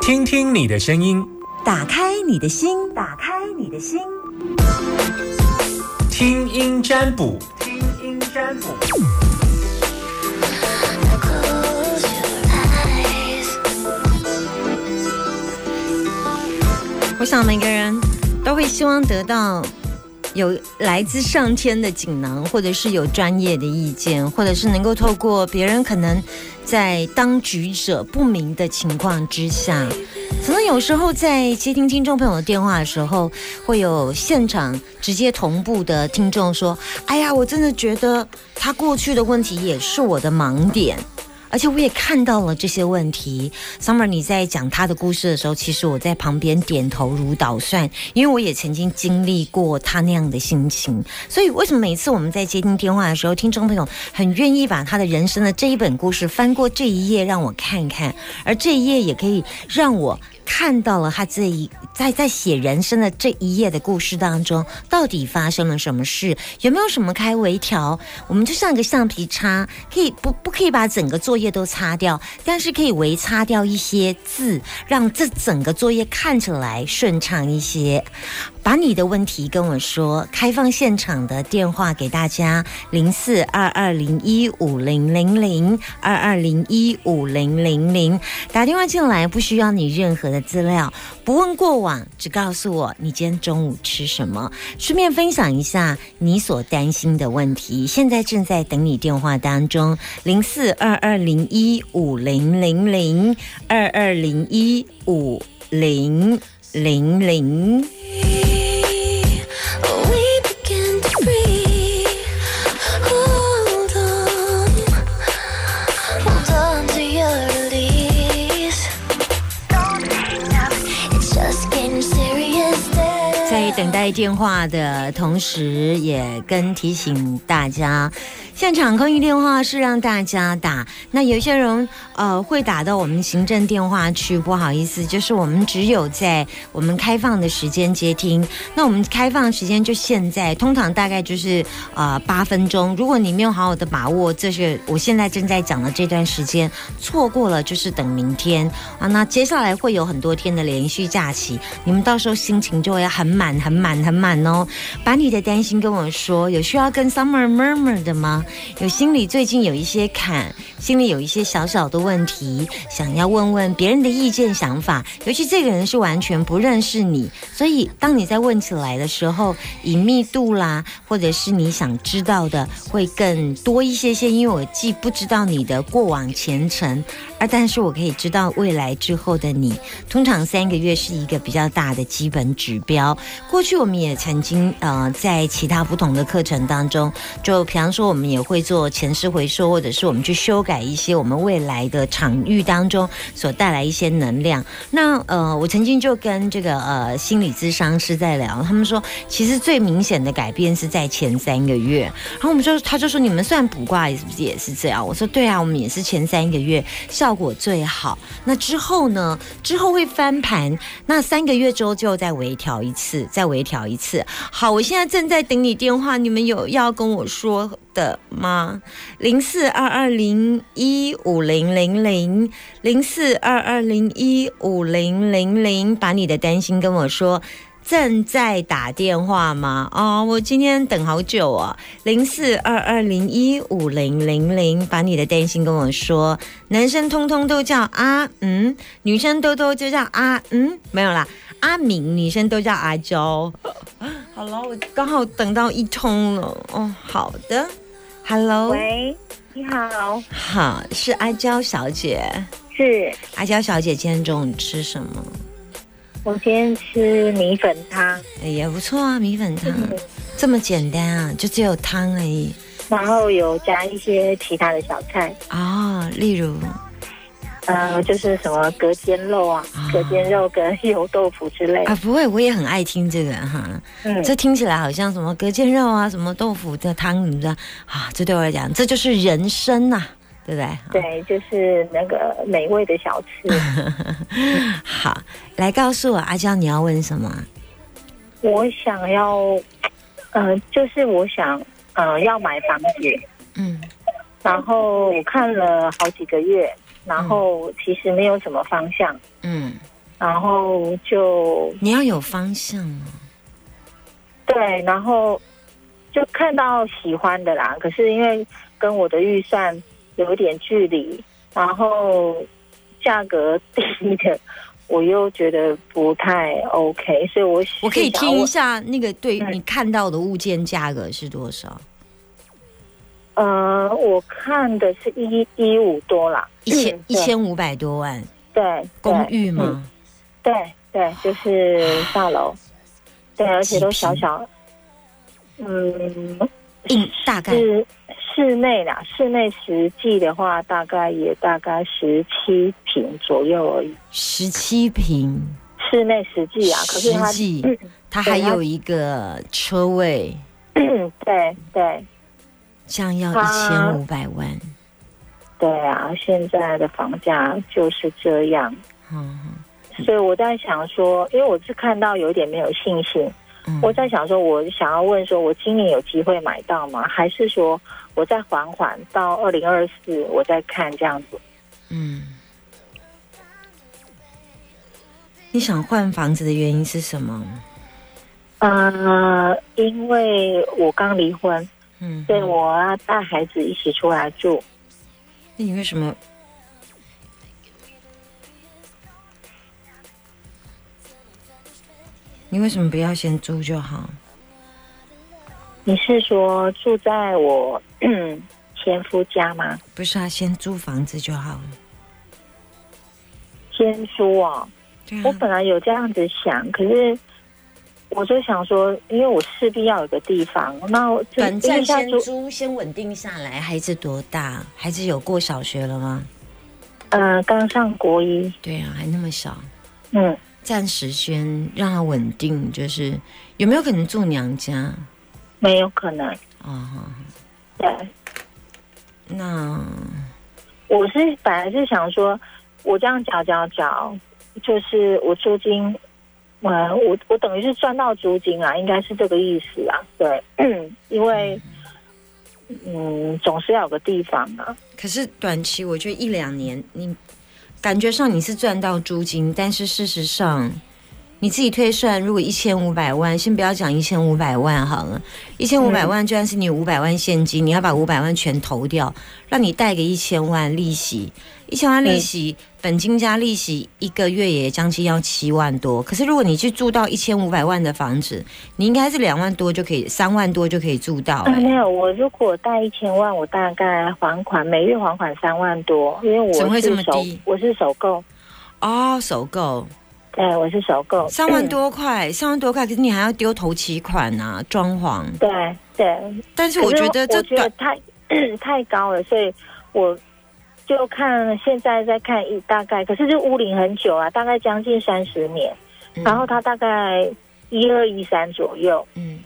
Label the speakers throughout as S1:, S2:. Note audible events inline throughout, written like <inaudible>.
S1: 听听你的声音，
S2: 打开你的心，打开你的心，
S1: 听音占卜，听音占卜。
S2: 我想每个人都会希望得到有来自上天的锦囊，或者是有专业的意见，或者是能够透过别人可能在当局者不明的情况之下，可能有时候在接听听众朋友的电话的时候，会有现场直接同步的听众说：“哎呀，我真的觉得他过去的问题也是我的盲点。”而且我也看到了这些问题。Summer，你在讲他的故事的时候，其实我在旁边点头如捣蒜，因为我也曾经经历过他那样的心情。所以，为什么每次我们在接听电话的时候，听众朋友很愿意把他的人生的这一本故事翻过这一页让我看看，而这一页也可以让我。看到了他这一在在写人生的这一页的故事当中，到底发生了什么事？有没有什么开微调？我们就像一个橡皮擦，可以不不可以把整个作业都擦掉，但是可以微擦掉一些字，让这整个作业看起来顺畅一些。把你的问题跟我说，开放现场的电话给大家：零四二二零一五零零零二二零一五零零零。打电话进来不需要你任何的资料，不问过往，只告诉我你今天中午吃什么，顺便分享一下你所担心的问题。现在正在等你电话当中：零四二二零一五零零零二二零一五零零零。70电话的同时，也跟提醒大家现场空运电话是让大家打。那有些人呃会打到我们行政电话去，不好意思，就是我们只有在我们开放的时间接听。那我们开放时间就现在，通常大概就是呃八分钟。如果你没有好好的把握，这是我现在正在讲的这段时间，错过了就是等明天啊。那接下来会有很多天的连续假期，你们到时候心情就会很满、很满。很满哦。把你的担心跟我说，有需要跟 Summer Murmur 的吗？有心里最近有一些坎，心里有一些小小的问题，想要问问别人的意见想法。尤其这个人是完全不认识你，所以当你在问起来的时候，隐秘度啦，或者是你想知道的会更多一些些。因为我既不知道你的过往前程，而但是我可以知道未来之后的你。通常三个月是一个比较大的基本指标。过去我们也曾经呃在其他不同的课程当中，就比方说我们也。会做前世回收，或者是我们去修改一些我们未来的场域当中所带来一些能量。那呃，我曾经就跟这个呃心理咨商师在聊，他们说其实最明显的改变是在前三个月。然后我们就他就说你们算卜卦是不是也是这样？我说对啊，我们也是前三个月效果最好。那之后呢？之后会翻盘。那三个月之后就再微调一次，再微调一次。好，我现在正在等你电话，你们有要跟我说的？吗？零四二二零一五零零零零四二二零一五零零零，把你的担心跟我说。正在打电话吗？哦，我今天等好久啊。零四二二零一五零零零，把你的担心跟我说。男生通通都叫啊嗯，女生多多就叫啊嗯，没有啦。阿明，女生都叫阿娇。<laughs> 好了，我刚好等到一通了。哦，好的。Hello，
S3: 喂，你好，
S2: 好，是阿娇小姐，
S3: 是
S2: 阿娇小姐，今天中午吃什么？
S3: 我今天吃米粉汤，哎
S2: 也不错啊，米粉汤 <laughs> 这么简单啊，就只有汤而已，
S3: 然后有加一些其他的小菜
S2: 啊，例如。
S3: 呃，就是什么隔间肉啊，隔间肉跟油豆腐之类
S2: 啊，不会，我也很爱听这个哈，嗯，这听起来好像什么隔间肉啊，什么豆腐的汤，你知道啊？这对我来讲，这就是人生呐，对不对？
S3: 对，就是那个美味的小吃。<laughs>
S2: 好，来告诉我阿娇，你要问什么？
S3: 我想要，呃，就是我想，呃，要买房子，嗯，然后我看了好几个月。然后其实没有什么方向，
S2: 嗯，
S3: 然后就
S2: 你要有方向哦。
S3: 对，然后就看到喜欢的啦，可是因为跟我的预算有一点距离，然后价格低的，我又觉得不太 OK，所以我
S2: 我可以听一下那个对
S3: 嗯
S2: 你看到的物件价格是多少？
S3: 呃，我看的是一一五多啦，
S2: 一千
S3: 嗯
S2: 一千五百多万。
S3: 对对。
S2: 公寓
S3: 嗯。
S2: 吗？
S3: 对对，就是大楼，对，而且都小小，嗯，
S2: 应大概？
S3: 是室内啦，室内实际的话，大概也大概十七平左右而已。
S2: 十七平，
S3: 室内实际啊，可是它
S2: 实际。
S3: 嗯
S2: 它还有一个车位，
S3: 对对
S2: 这样要一千五百万。
S3: 对啊，现在的房价就是这样，
S2: 嗯
S3: 所以我在想说，因为我是看到有一点没有信心，
S2: 嗯
S3: 我在想说，我想要问说，我今年有机会买到吗？还是说我再缓缓到二零二四，我再看这样子？
S2: 嗯，你想换房子的原因是什么？
S3: 呃，因为我刚离婚，
S2: 嗯，
S3: 对我要带孩子一起出来住。
S2: 那你为什么？你为什么不要先租就好？
S3: 你是说住在我 <clears throat> 前夫家吗？
S2: 不是啊，先租房子就好了。
S3: 先租哦，
S2: 啊，
S3: 我本来有这样子想，可是我就想说，因为我势必要有个地方，那我就
S2: 短暂先租，先稳定下来。孩子多大？孩子有过小学了吗？
S3: 呃刚上国一，
S2: 对啊，还那么小，
S3: 嗯，
S2: 暂时先让他稳定。就是有没有可能住娘家？
S3: 没有可能。
S2: 哦，
S3: 对，
S2: 那
S3: 我是本来是想说，我这样缴缴缴，就是我租金，呃，我我等于是赚到租金啊，应该是这个意思啊。对，因为嗯，总是要有个地方啊。
S2: 可是短期，我觉得一两年，你感觉上你是赚到租金，但是事实上，你自己推算，如果一千五百万，先不要讲一千五百万好了，一千五百万就算是你五百万现金，你要把五百万全投掉，让你贷个一千万利息，一千万利息，本金加利息，一个月也将近要七万多。可是如果你去住到一千五百万的房子，你应该是两万多就可以，三万多就可以住到。
S3: 没有，我如果贷一千万，我大概还款每月还款三万多，因为
S2: 怎么会这
S3: 我是首
S2: 么低？
S3: 我是首购，
S2: 哦，首购。
S3: 对，我是首购，
S2: 三万
S3: 嗯。
S2: 多块，三万多块，可是你还要丢头期款啊，装潢。
S3: 对对，
S2: 但是我觉得这
S3: 我觉得
S2: 短，
S3: 太 <clears throat> 太高了，所以我就看现在在看一大概，可是这屋龄很久啊，大概将近三十年，
S2: 嗯。
S3: 然后它大概一二一三左右，
S2: 嗯。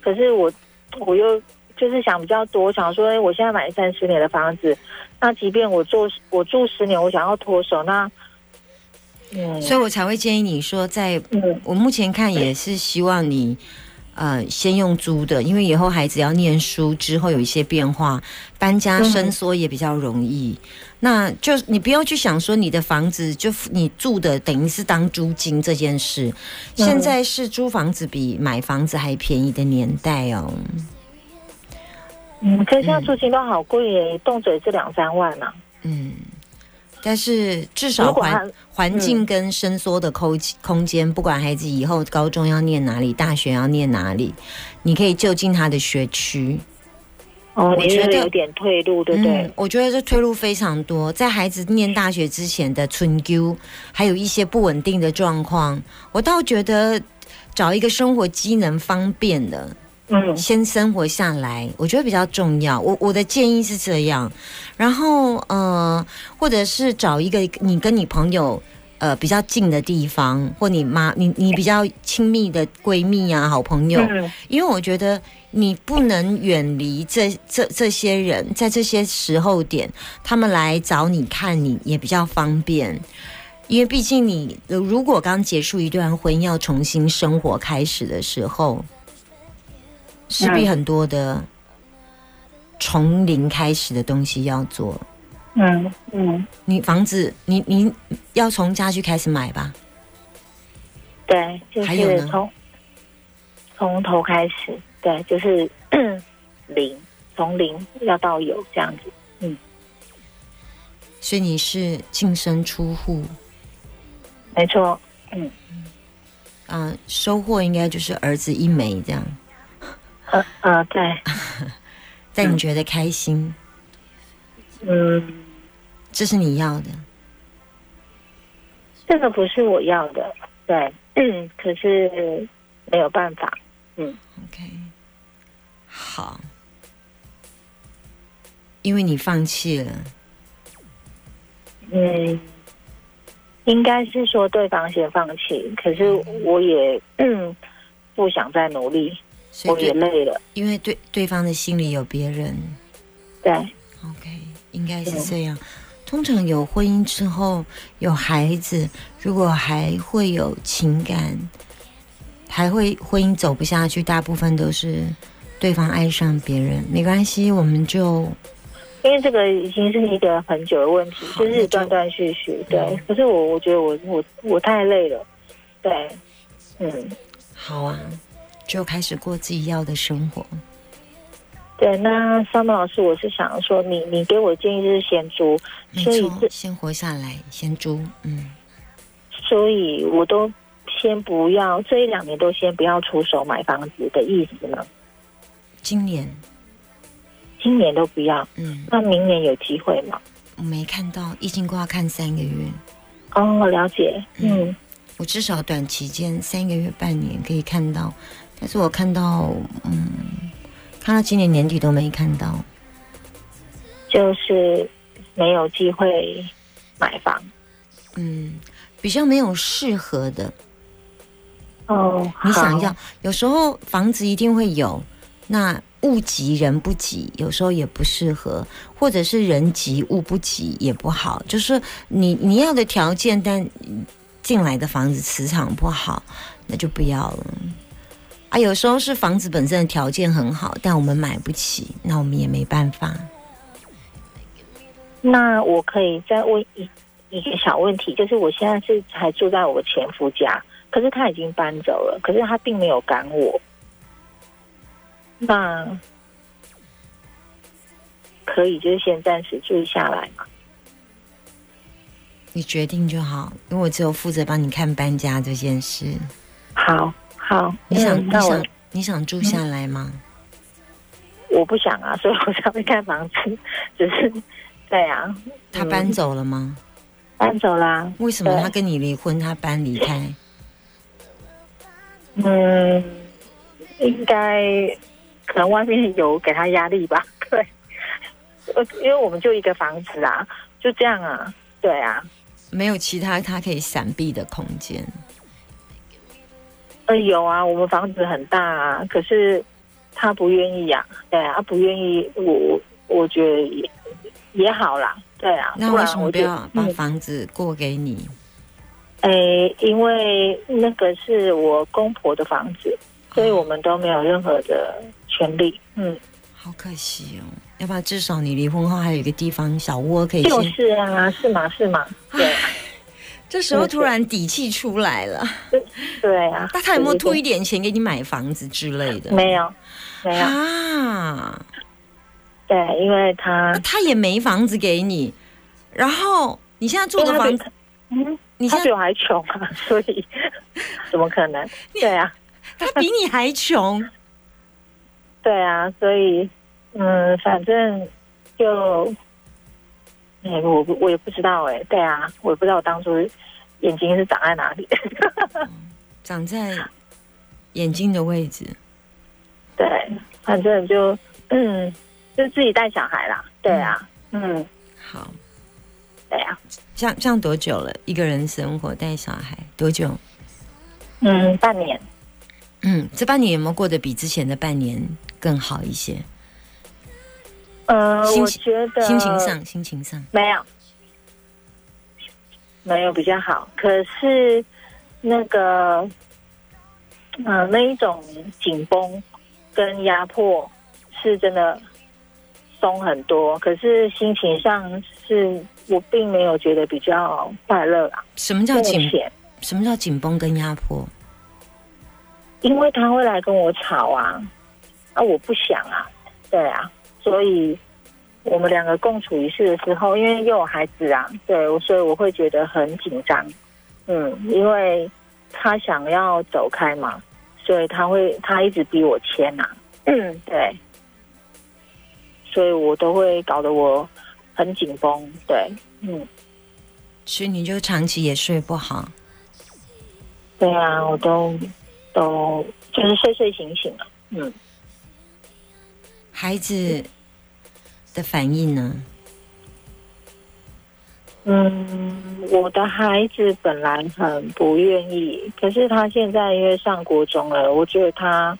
S3: 可是我我又就是想比较多，想说，哎，我现在买三十年的房子，那即便我做我住十年，我想要脱手，那嗯。
S2: 所以我才会建议你说在，
S3: 嗯。
S2: 我目前看也是希望你，呃，先用租的，因为以后孩子要念书之后有一些变化，搬家
S3: 嗯
S2: 伸缩也比较容易。那就你不要去想说你的房子就你住的等于是当租金这件事，现在是租房子比买房子还便宜的年代哦。
S3: 嗯，可是现在租金都好贵耶，动辄也是两三万呢、
S2: 嗯，但是至少环环境跟伸缩的空空间，不管孩子以后高中要念哪里，大学要念哪里，你可以就近他的学区。
S3: 哦，
S2: 我觉得
S3: 觉得有点退路，对不对？
S2: 嗯，我觉得这退路非常多，在孩子念大学之前的春秋，还有一些不稳定的状况，我倒觉得找一个生活机能方便的，
S3: 嗯
S2: 先生活下来，我觉得比较重要。我我的建议是这样，然后呃，或者是找一个你跟你朋友呃比较近的地方，或你妈你你比较亲密的闺蜜啊、好朋友，
S3: 嗯
S2: 因为我觉得你不能远离这这这些人，在这些时候点，他们来找你看你也比较方便。因为毕竟你呃如果刚结束一段婚姻，要重新生活开始的时候，势必
S3: 嗯
S2: 很多的从零开始的东西要做。
S3: 嗯嗯，
S2: 你房子，你你要从家具开始买吧？
S3: 对，就
S2: 还有呢？
S3: 是从从头开始，对，就是 <clears throat> 零，从零要到有这样子。嗯。
S2: 所以你是净身出户，
S3: 没错，
S2: 啊、收获应该就是儿子一枚这样，
S3: 呃呃，对，<laughs>
S2: 但你觉得开心，
S3: 嗯，
S2: 这是你要的。
S3: 这个不是我要的，对，嗯，<clears throat> 可是没有办法，嗯。
S2: OK，好，因为你放弃了，
S3: 嗯，应该是说对方先放弃，可是我也嗯 <clears throat> 不想再努力，我也
S2: 所以对，
S3: 累了，
S2: 因为对对方的心里有别人
S3: 对
S2: ，，OK，应该是这样。通常有婚姻之后有孩子，如果还会有情感，还会婚姻走不下去，大部分都是对方爱上别人。没关系，我们就
S3: 因为这个已经是一个很久的问题，
S2: 就
S3: 就是断断续续，对
S2: 嗯。
S3: 可是我我觉得我我我太累了，对，嗯，
S2: 好啊，就开始过自己要的生活。
S3: 对。那 Summer 老师，我是想说，你你给我建议就是先租，
S2: 没
S3: 所以
S2: 先活下来，先租，嗯，
S3: 所以我都先不要这一两年都先不要出手买房子的意思呢？
S2: 今年，
S3: 今年都不要，
S2: 嗯，
S3: 那明年有机会吗？
S2: 我没看到，易经卦看三个月，
S3: 哦，了解，嗯
S2: 我至少短期间三个月、半年可以看到，但是我看到，嗯，看到今年年底都没看到，
S3: 就是没有机会买房。
S2: 嗯，比较没有适合的。
S3: 哦，
S2: 你想要
S3: 好，
S2: 有时候房子一定会有，那物急人不急，有时候也不适合，或者是人急物不急也不好。就是你你要的条件，但进来的房子磁场不好，那就不要了。啊，有时候是房子本身的条件很好，但我们买不起，那我们也没办法。
S3: 那我可以再问一一个小问题，就是我现在是还住在我前夫家，可是他已经搬走了，可是他并没有赶我。那可以就是先暂时住下来嘛？
S2: 你决定就好，因为我只有负责帮你看搬家这件事。
S3: 好好，
S2: 你想，你想，你想住下来吗？
S3: 我不想啊，所以我才会看房子，只是对啊，
S2: 他搬走了吗？
S3: 搬走啦。
S2: 为什么他跟你离婚，他搬离开？
S3: 嗯，应该可能外面有给他压力吧？<laughs> 对，呃，因为我们就一个房子啊，就这样啊，对啊，
S2: 没有其他他可以闪避的空间。
S3: 呃，有啊，我们房子很大啊，可是他不愿意呀、对啊，他不愿意，我我觉得也也好啦，对啊，
S2: 那为什么
S3: 不
S2: 要把
S3: 嗯
S2: 房子过给你？
S3: 诶，因为那个是我公婆的房子，所以我们都没有任何的权利。嗯，
S2: 好可惜哦，要不然至少你离婚后还有一个地方小窝可以
S3: 就。是啊，是嘛是嘛，对 <laughs>
S2: 这时候突然底气出来了，
S3: 对啊。
S2: 那他有没有吐一点钱给你买房子之类的？
S3: 没有，没有。
S2: 啊，
S3: 对，因为他
S2: 那他也没房子给你，然后你现在住的房子，
S3: 嗯，
S2: 你现在
S3: 他比我还穷啊，<laughs> 所以 <laughs> 怎么可能？对啊，
S2: 他比你还穷，<laughs>
S3: 对啊，所以嗯，反正就，哎、我不我也不知道哎、对啊，我也不知道我当初眼睛是长在哪里。<laughs>
S2: 长在眼睛的位置。
S3: 对，反正就嗯，就自己带小孩啦。对啊，嗯，
S2: 好，
S3: 对啊，
S2: 这样这样多久了？一个人生活带小孩多久？
S3: 嗯，半年。
S2: 嗯，这半年有没有过得比之前的半年更好一些？
S3: 呃，我觉得
S2: 心情上，心情上，
S3: 没有，没有比较好。可是那个，嗯、那一种紧绷跟压迫是真的松很多。可是心情上是我并没有觉得比较快乐啊。
S2: 什么叫
S3: 目
S2: 紧？什么叫紧绷跟压迫？
S3: 因为他会来跟我吵啊，啊，我不想啊，对啊，所以我们两个共处一室的时候，因为又有孩子啊，对，所以我会觉得很紧张，嗯，因为他想要走开嘛，所以他会他一直逼我签呐、嗯，<clears throat> 对，所以我都会搞得我很紧绷，对，嗯，
S2: 所以你就长期也睡不好。
S3: 对啊，我都都就是睡睡醒醒了，嗯。
S2: 孩子的反应呢？
S3: 嗯，我的孩子本来很不愿意，可是他现在因为上国中了，我觉得他，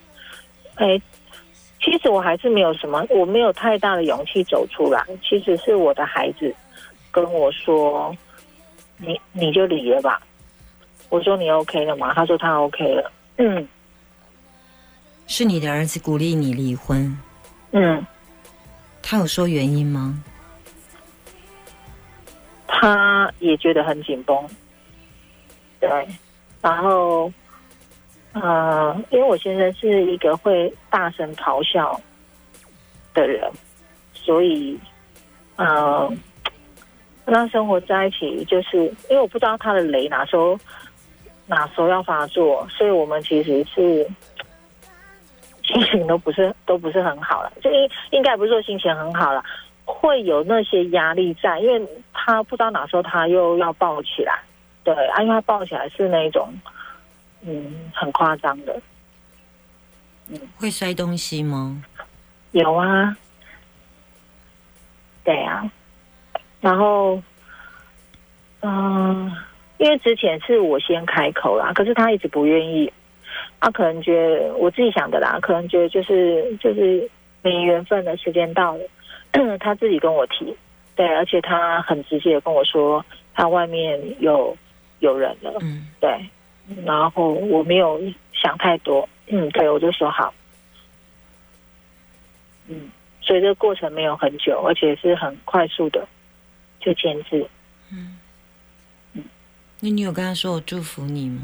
S3: 哎，其实我还是没有什么，我没有太大的勇气走出来。其实是我的孩子跟我说：“你你就离了吧。”我说：“你 OK 了吗？”他说：“他 OK 了。”嗯
S2: 是你的儿子鼓励你离婚，
S3: 嗯，
S2: 他有说原因吗？
S3: 他也觉得很紧绷，对，然后，呃，因为我先生是一个会大声咆哮的人，所以，呃，跟他生活在一起，就是因为我不知道他的雷哪时候哪时候要发作，所以我们其实是心情都不是 <laughs> 都不是很好了，就应应该不是说心情很好了。会有那些压力在，因为他不知道哪时候他又要抱起来，对，啊，因为他抱起来是那种，嗯，很夸张的，
S2: 会摔东西吗？
S3: 有啊，对啊，然后，嗯、因为之前是我先开口啦，可是他一直不愿意，他可能觉得我自己想的啦，可能觉得就是就是没缘分的时间到了。<clears throat> 他自己跟我提，对，而且他很直接的跟我说，他外面有有人了，
S2: 嗯，
S3: 对，然后我没有想太多，嗯，对，我就说好，嗯，所以这个过程没有很久，而且是很快速的就签字，嗯嗯
S2: 那你有跟他说我祝福你吗？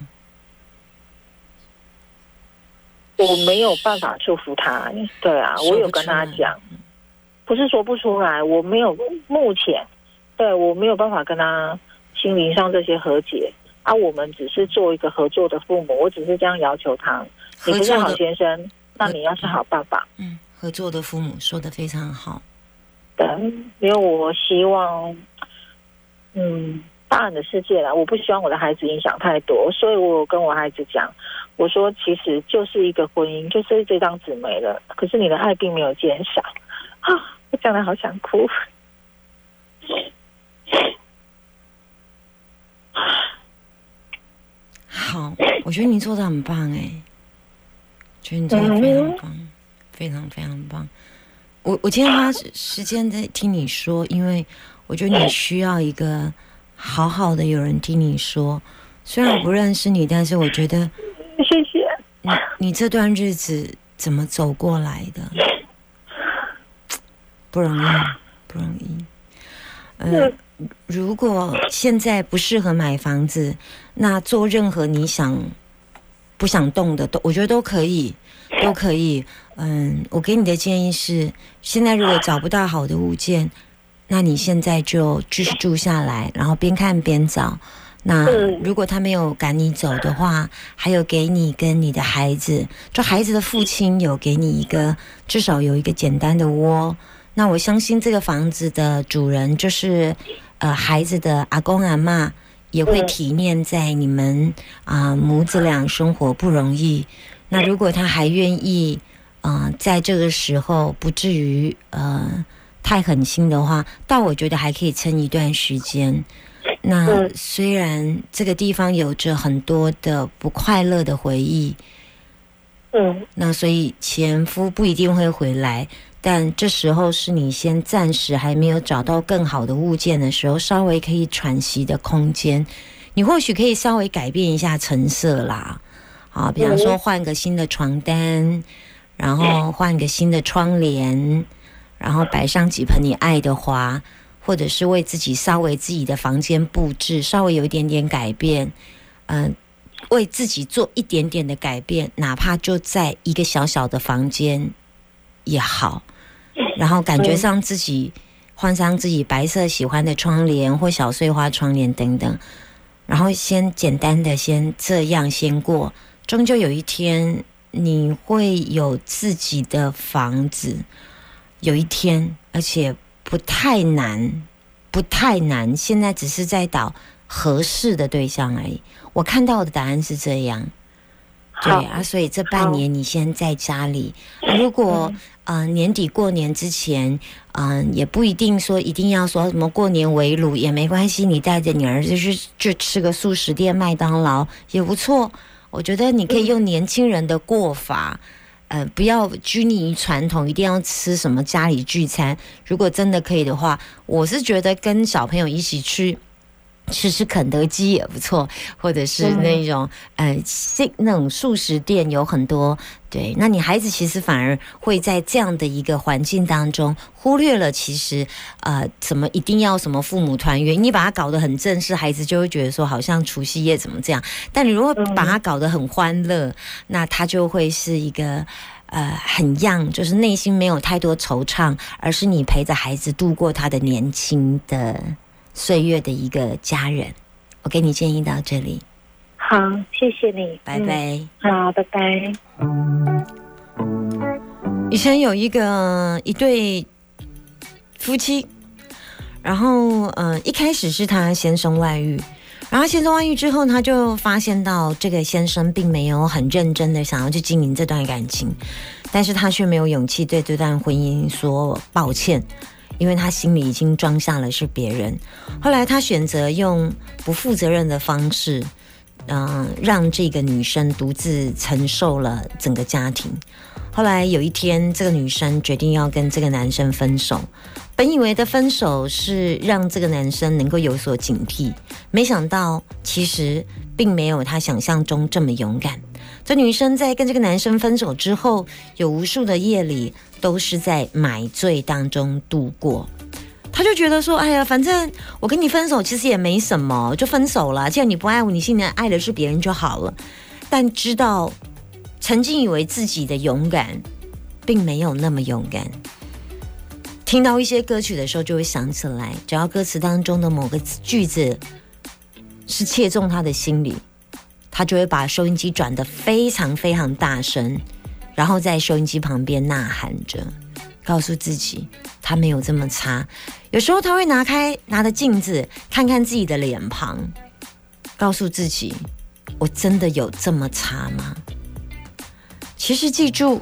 S3: 我没有办法祝福他，对啊，我有跟他讲，不是说不出来，我没有目前，对我没有办法跟他心灵上这些和解啊，我们只是做一个合作的父母，我只是这样要求他，你不是好先生，那你要是好爸爸，
S2: 嗯，合作的父母说的非常好。
S3: 对，因为我希望，嗯，大人的世界啦，我不希望我的孩子影响太多，所以我跟我孩子讲，我说其实就是一个婚姻，就是这张纸没了，可是你的爱并没有减少啊，我讲的好想哭。
S2: 好，我觉得你做的很棒哎，觉得你做的非常棒，非常非常棒。我我今天花时间在听你说，因为我觉得你需要一个好好的有人听你说。虽然我不认识你，但是我觉得
S3: 谢谢。
S2: 你你这段日子怎么走过来的，<laughs> 不容易，不容易。呃，如果现在不适合买房子，那做任何你想不想动的都，我觉得都可以，都可以。嗯，我给你的建议是，现在如果找不到好的物件，那你现在就继续住下来，然后边看边找。那
S3: 嗯
S2: 如果他没有赶你走的话，还有给你跟你的孩子，就孩子的父亲有给你一个至少有一个简单的窝。那我相信这个房子的主人就是呃孩子的阿公阿嬷，也会
S3: 嗯
S2: 体念在你们啊、母子俩生活不容易。那如果他还愿意，嗯、在这个时候不至于呃太狠心的话，但我觉得还可以撑一段时间。那
S3: 嗯。
S2: 虽然这个地方有着很多的不快乐的回忆，
S3: 嗯。
S2: 那所以前夫不一定会回来，但这时候是你先暂时还没有找到更好的物件的时候，稍微可以喘息的空间。你或许可以稍微改变一下成色啦，啊，比方说换个新的床单，然后换个新的窗帘，然后摆上几盆你爱的花，或者是为自己稍微自己的房间布置稍微有一点点改变，嗯，为自己做一点点的改变，哪怕就在一个小小的房间也好，然后感觉上自己换上自己白色喜欢的窗帘或小碎花窗帘等等，然后先简单的先这样先过，终究有一天你会有自己的房子，有一天，而且。不太难，不太难。现在只是在找合适的对象而已。我看到的答案是这样，对啊。所以这半年你先在家里。如果呃年底过年之前，嗯，也不一定说一定要说什么过年围炉也没关系。你带着你儿子去去吃个素食店、麦当劳也不错。我觉得你可以用年轻人的过法。呃，不要拘泥于传统，一定要吃什么家里聚餐。如果真的可以的话，我是觉得跟小朋友一起去。吃吃肯德基也不错，或者是那种呃，那种素食店有很多。对，那你孩子其实反而会在这样的一个环境当中，忽略了其实呃，怎么一定要什么父母团圆，你把它搞得很正式，孩子就会觉得说好像除夕夜怎么这样。但你如果把它搞得很欢乐，那他就会是一个呃很 young，就是内心没有太多惆怅，而是你陪着孩子度过他的年轻的。岁月的一个家人，我给你建议到这里。
S3: 好，谢谢你，
S2: 拜拜。
S3: 好，拜拜。
S2: 以前有一个一对夫妻，然后呃，一开始是他先生外遇，然后先生外遇之后，他就发现到这个先生并没有很认真的想要去经营这段感情，但是他却没有勇气对这段婚姻说抱歉。因为他心里已经装下了是别人，后来他选择用不负责任的方式，嗯，让这个女生独自承受了整个家庭。后来有一天，这个女生决定要跟这个男生分手。本以为的分手是让这个男生能够有所警惕，没想到其实并没有他想象中这么勇敢。这女生在跟这个男生分手之后，有无数的夜里都是在买醉当中度过。她就觉得说：“哎呀，反正我跟你分手其实也没什么，就分手了。既然你不爱我，你现在爱的是别人就好了。”但知道曾经以为自己的勇敢，并没有那么勇敢。听到一些歌曲的时候，就会想起来，只要歌词当中的某个句子是切中他的心里。他就会把收音机转得非常非常大声，然后在收音机旁边呐喊着，告诉自己他没有这么差。有时候他会拿开拿着镜子看看自己的脸庞，告诉自己我真的有这么差吗？其实记住，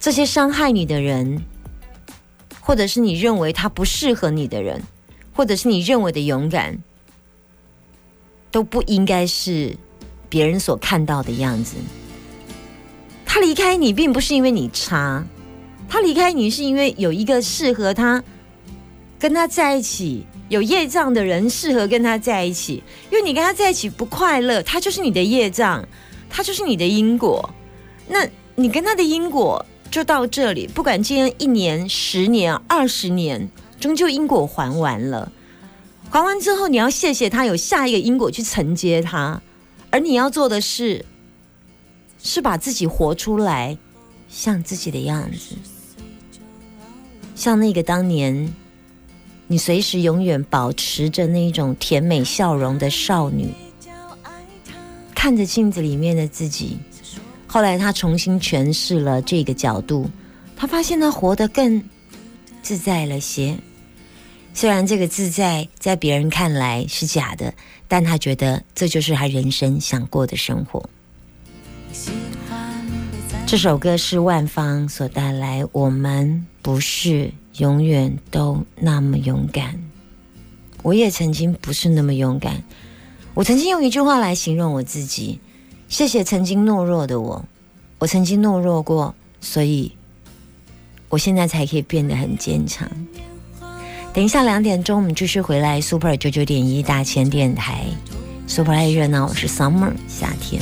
S2: 这些伤害你的人，或者是你认为他不适合你的人，或者是你认为的勇敢，都不应该是。别人所看到的样子，他离开你并不是因为你差，他离开你是因为有一个适合他跟他在一起有业障的人适合跟他在一起，因为你跟他在一起不快乐，他就是你的业障，他就是你的因果，那你跟他的因果就到这里，不管今天一年、十年、二十年，终究因果还完了，还完之后你要谢谢他有下一个因果去承接他。而你要做的是，是把自己活出来，像自己的样子，像那个当年你随时永远保持着那一种甜美笑容的少女，看着镜子里面的自己。后来她重新诠释了这个角度，她发现她活得更自在了些。虽然这个自在在别人看来是假的。但他觉得这就是他人生想过的生活。这首歌是万芳所带来，我们不是永远都那么勇敢。我也曾经不是那么勇敢。我曾经用一句话来形容我自己：谢谢曾经懦弱的我。我曾经懦弱过，所以我现在才可以变得很坚强。等一下，两点钟我们继续回来。Super 九九点一大千电台，Super 爱热闹，我是 Summer 夏天。